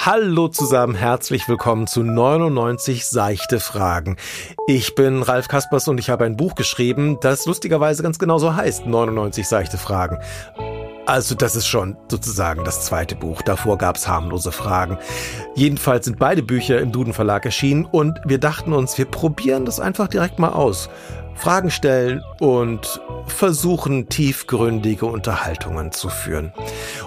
Hallo zusammen, herzlich willkommen zu 99 seichte Fragen. Ich bin Ralf Kaspers und ich habe ein Buch geschrieben, das lustigerweise ganz genauso heißt, 99 seichte Fragen. Also das ist schon sozusagen das zweite Buch. Davor gab's harmlose Fragen. Jedenfalls sind beide Bücher im Duden Verlag erschienen und wir dachten uns, wir probieren das einfach direkt mal aus. Fragen stellen und versuchen, tiefgründige Unterhaltungen zu führen.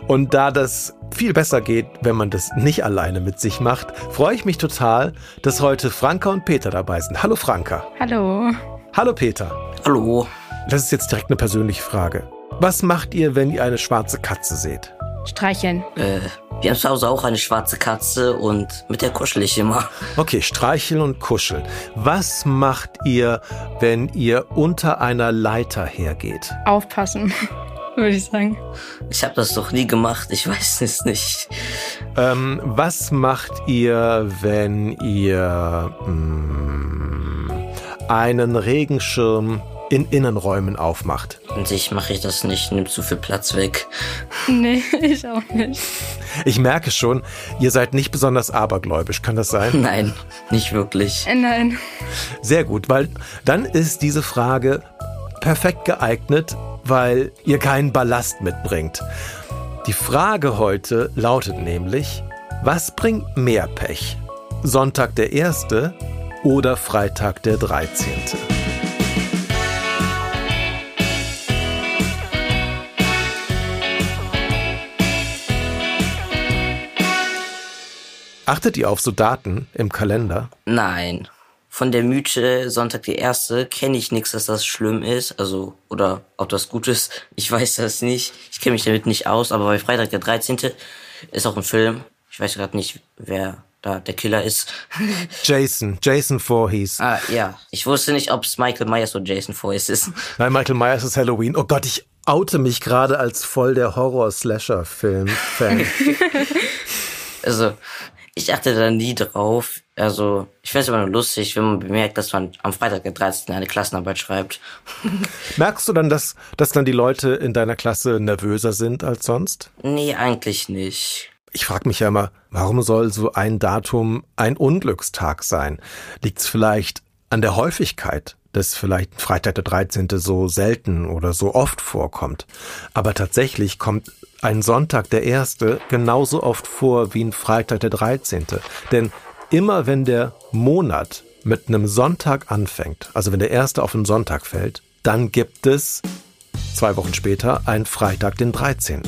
Und da das viel besser geht, wenn man das nicht alleine mit sich macht, freue ich mich total, dass heute Franka und Peter dabei sind. Hallo Franka. Hallo. Hallo Peter. Hallo. Das ist jetzt direkt eine persönliche Frage. Was macht ihr, wenn ihr eine schwarze Katze seht? Streicheln. Äh, wir haben zu Hause auch eine schwarze Katze und mit der kuschel ich immer. Okay, streicheln und kuscheln. Was macht ihr, wenn ihr unter einer Leiter hergeht? Aufpassen, würde ich sagen. Ich habe das doch nie gemacht, ich weiß es nicht. Ähm, was macht ihr, wenn ihr mh, mm, einen Regenschirm in Innenräumen aufmacht. Und ich mache ich das nicht, nimmt zu viel Platz weg. Nee, ich auch nicht. Ich merke schon, ihr seid nicht besonders abergläubisch, kann das sein? Nein, nicht wirklich. Äh, nein. Sehr gut, weil dann ist diese Frage perfekt geeignet, weil ihr keinen Ballast mitbringt. Die Frage heute lautet nämlich, was bringt mehr Pech? Sonntag der 1. oder Freitag der 13.? Achtet ihr auf so Daten im Kalender? Nein. Von der Mythe Sonntag die Erste kenne ich nichts, dass das schlimm ist. Also, oder ob das gut ist. Ich weiß das nicht. Ich kenne mich damit nicht aus. Aber bei Freitag der 13. ist auch ein Film. Ich weiß gerade nicht, wer da der Killer ist. Jason, Jason Voorhees. Ah, ja. Ich wusste nicht, ob es Michael Myers oder Jason Voorhees ist. Nein, Michael Myers ist Halloween. Oh Gott, ich oute mich gerade als voll der Horror-Slasher-Film-Fan. also, ich achte da nie drauf. Also, ich finde es immer nur lustig, wenn man bemerkt, dass man am Freitag der 13. eine Klassenarbeit schreibt. Merkst du dann, dass, dass dann die Leute in deiner Klasse nervöser sind als sonst? Nee, eigentlich nicht. Ich frage mich ja immer, warum soll so ein Datum ein Unglückstag sein? Liegt es vielleicht an der Häufigkeit, dass vielleicht Freitag der 13. so selten oder so oft vorkommt? Aber tatsächlich kommt ein Sonntag der erste genauso oft vor wie ein Freitag der 13. Denn immer wenn der Monat mit einem Sonntag anfängt, also wenn der erste auf einen Sonntag fällt, dann gibt es zwei Wochen später einen Freitag den 13.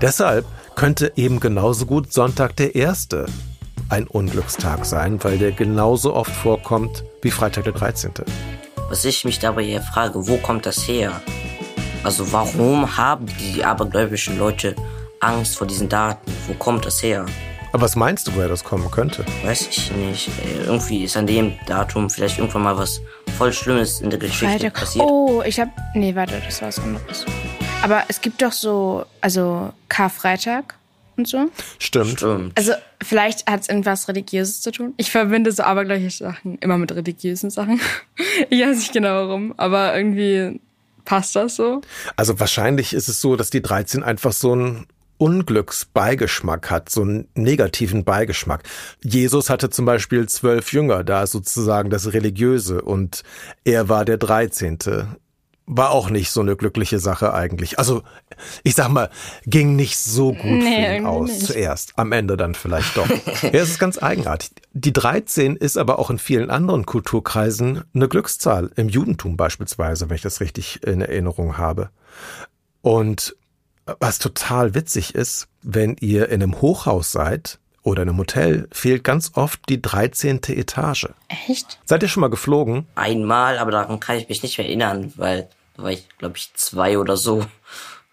Deshalb könnte eben genauso gut Sonntag der erste ein Unglückstag sein, weil der genauso oft vorkommt wie Freitag der 13. Was ich mich dabei eher frage, wo kommt das her? Also warum haben die abergläubischen Leute Angst vor diesen Daten? Wo kommt das her? Aber was meinst du, woher das kommen könnte? Weiß ich nicht. Irgendwie ist an dem Datum vielleicht irgendwann mal was voll Schlimmes in der Geschichte Freitag. passiert. Oh, ich hab. Nee, warte, das war was anderes. Aber es gibt doch so, also Karfreitag und so. Stimmt. Stimmt. Also vielleicht hat es irgendwas Religiöses zu tun. Ich verbinde so abergläubische Sachen immer mit religiösen Sachen. ich weiß nicht genau warum, aber irgendwie Passt das so? Also wahrscheinlich ist es so, dass die 13 einfach so einen Unglücksbeigeschmack hat, so einen negativen Beigeschmack. Jesus hatte zum Beispiel zwölf Jünger, da ist sozusagen das Religiöse und er war der Dreizehnte war auch nicht so eine glückliche Sache eigentlich. Also, ich sag mal, ging nicht so gut nee, für ihn aus nicht. zuerst. Am Ende dann vielleicht doch. ja, es ist ganz eigenartig. Die 13 ist aber auch in vielen anderen Kulturkreisen eine Glückszahl. Im Judentum beispielsweise, wenn ich das richtig in Erinnerung habe. Und was total witzig ist, wenn ihr in einem Hochhaus seid, oder in einem Hotel fehlt ganz oft die 13. Etage. Echt? Seid ihr schon mal geflogen? Einmal, aber daran kann ich mich nicht mehr erinnern, weil da war ich, glaube ich, zwei oder so.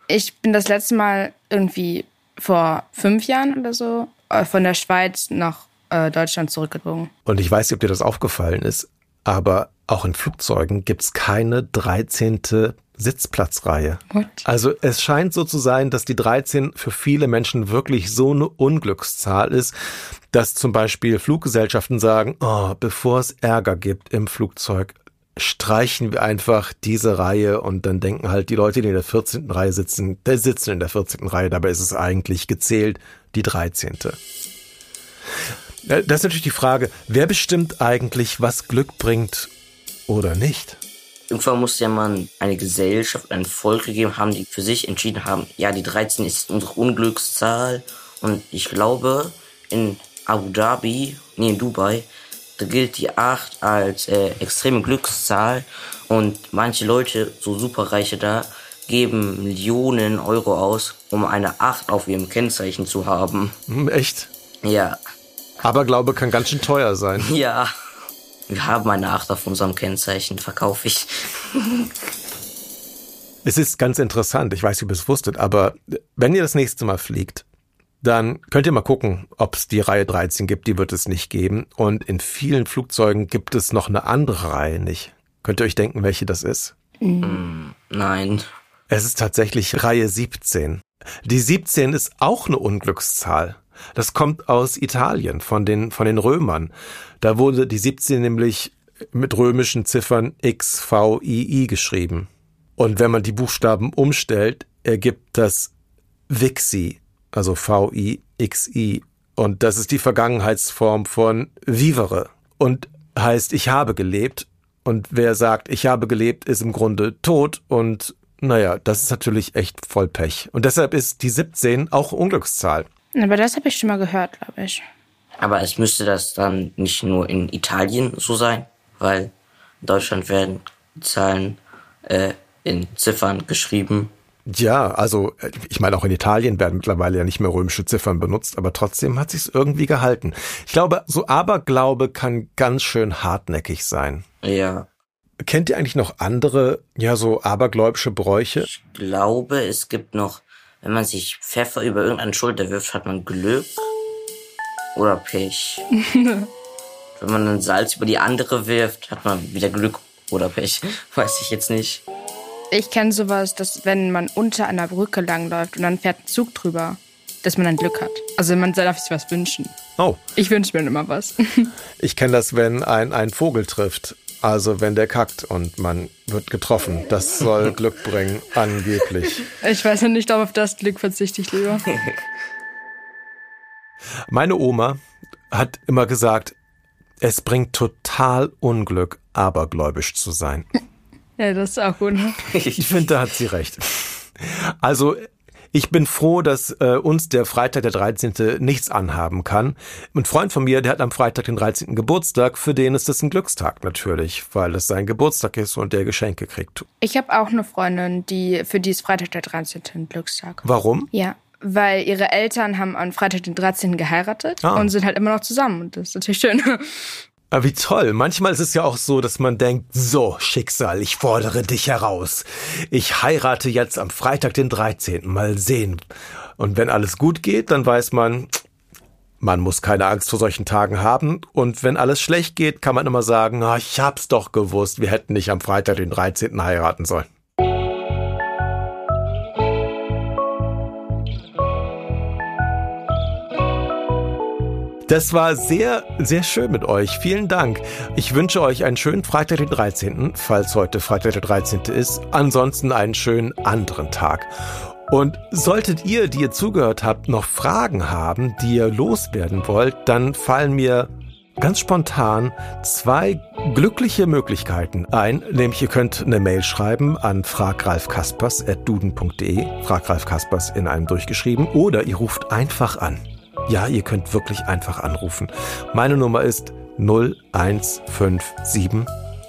Ich bin das letzte Mal irgendwie vor fünf Jahren oder so äh, von der Schweiz nach äh, Deutschland zurückgeflogen. Und ich weiß nicht, ob dir das aufgefallen ist, aber auch in Flugzeugen gibt's keine 13. Sitzplatzreihe. What? Also es scheint so zu sein, dass die 13 für viele Menschen wirklich so eine Unglückszahl ist, dass zum Beispiel Fluggesellschaften sagen, oh, bevor es Ärger gibt im Flugzeug, streichen wir einfach diese Reihe und dann denken halt die Leute, die in der 14. Reihe sitzen, der sitzen in der 14. Reihe, dabei ist es eigentlich gezählt die 13. Äh, das ist natürlich die Frage, wer bestimmt eigentlich, was Glück bringt oder nicht? Irgendwann muss ja mal eine Gesellschaft, ein Volk gegeben haben, die für sich entschieden haben, ja, die 13 ist unsere Unglückszahl. Und ich glaube, in Abu Dhabi, nee, in Dubai, da gilt die 8 als äh, extreme Glückszahl. Und manche Leute, so Superreiche da, geben Millionen Euro aus, um eine 8 auf ihrem Kennzeichen zu haben. Hm, echt? Ja. Aber Glaube kann ganz schön teuer sein. Ja. Wir haben eine 8 auf unserem Kennzeichen, verkaufe ich. es ist ganz interessant, ich weiß ob ihr es wusstet, aber wenn ihr das nächste Mal fliegt, dann könnt ihr mal gucken, ob es die Reihe 13 gibt, die wird es nicht geben. Und in vielen Flugzeugen gibt es noch eine andere Reihe nicht. Könnt ihr euch denken, welche das ist? Mm, nein. Es ist tatsächlich Reihe 17. Die 17 ist auch eine Unglückszahl. Das kommt aus Italien, von den, von den Römern. Da wurde die 17 nämlich mit römischen Ziffern X, V, I, I geschrieben. Und wenn man die Buchstaben umstellt, ergibt das Vixi, also V, I, X, I. Und das ist die Vergangenheitsform von vivere und heißt ich habe gelebt. Und wer sagt, ich habe gelebt, ist im Grunde tot und naja, das ist natürlich echt voll Pech. Und deshalb ist die 17 auch Unglückszahl. Aber das habe ich schon mal gehört, glaube ich. Aber es müsste das dann nicht nur in Italien so sein, weil in Deutschland werden Zahlen äh, in Ziffern geschrieben. Ja, also ich meine, auch in Italien werden mittlerweile ja nicht mehr römische Ziffern benutzt, aber trotzdem hat sich's irgendwie gehalten. Ich glaube, so Aberglaube kann ganz schön hartnäckig sein. Ja. Kennt ihr eigentlich noch andere, ja, so abergläubische Bräuche? Ich glaube, es gibt noch, wenn man sich Pfeffer über irgendeine Schulter wirft, hat man Glück oder Pech. wenn man dann Salz über die andere wirft, hat man wieder Glück oder Pech. Weiß ich jetzt nicht. Ich kenne sowas, dass wenn man unter einer Brücke langläuft und dann fährt ein Zug drüber, dass man dann Glück hat. Also man darf sich was wünschen. Oh. Ich wünsche mir immer was. ich kenne das, wenn ein, ein Vogel trifft. Also wenn der kackt und man wird getroffen, das soll Glück bringen, angeblich. Ich weiß ja nicht, ob auf das Glück verzichte ich lieber. Meine Oma hat immer gesagt, es bringt total Unglück, abergläubisch zu sein. Ja, das ist auch gut. Ich finde, da hat sie recht. Also ich bin froh, dass äh, uns der Freitag der 13. nichts anhaben kann. Ein Freund von mir, der hat am Freitag den 13. Geburtstag, für den ist das ein Glückstag natürlich, weil es sein Geburtstag ist und der Geschenke kriegt. Ich habe auch eine Freundin, die für die ist Freitag der 13. ein Glückstag. Warum? Ja, weil ihre Eltern haben am Freitag den 13. geheiratet ah. und sind halt immer noch zusammen und das ist natürlich schön. Aber wie toll. Manchmal ist es ja auch so, dass man denkt, so, Schicksal, ich fordere dich heraus. Ich heirate jetzt am Freitag den 13. Mal sehen. Und wenn alles gut geht, dann weiß man, man muss keine Angst vor solchen Tagen haben. Und wenn alles schlecht geht, kann man immer sagen, na, ich hab's doch gewusst, wir hätten nicht am Freitag den 13. heiraten sollen. Das war sehr, sehr schön mit euch. Vielen Dank. Ich wünsche euch einen schönen Freitag den 13., falls heute Freitag der 13. ist. Ansonsten einen schönen anderen Tag. Und solltet ihr, die ihr zugehört habt, noch Fragen haben, die ihr loswerden wollt, dann fallen mir ganz spontan zwei glückliche Möglichkeiten ein, nämlich ihr könnt eine Mail schreiben an fragralfkaspers.duden.de, fragralfkaspers in einem durchgeschrieben, oder ihr ruft einfach an. Ja, ihr könnt wirklich einfach anrufen. Meine Nummer ist 0157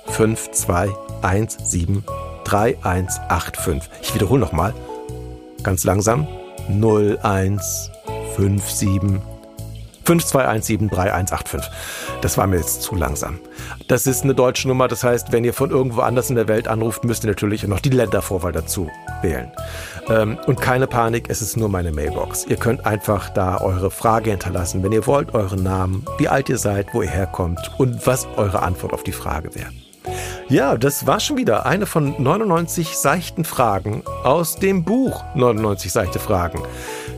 5217 3185. Ich wiederhole nochmal. Ganz langsam. 0157 52173185. Das war mir jetzt zu langsam. Das ist eine deutsche Nummer, das heißt, wenn ihr von irgendwo anders in der Welt anruft, müsst ihr natürlich noch die Ländervorwahl dazu wählen. Ähm, und keine Panik, es ist nur meine Mailbox. Ihr könnt einfach da eure Frage hinterlassen, wenn ihr wollt, euren Namen, wie alt ihr seid, wo ihr herkommt und was eure Antwort auf die Frage wäre. Ja, das war schon wieder eine von 99 seichten Fragen aus dem Buch 99 seichte Fragen.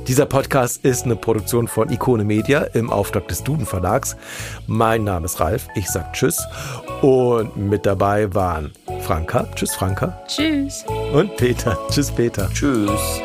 Dieser Podcast ist eine Produktion von Ikone Media im Auftrag des Duden Verlags. Mein Name ist Ralf, ich sag Tschüss und mit dabei waren Franka, Tschüss Franka. Tschüss. Und Peter, Tschüss Peter. Tschüss.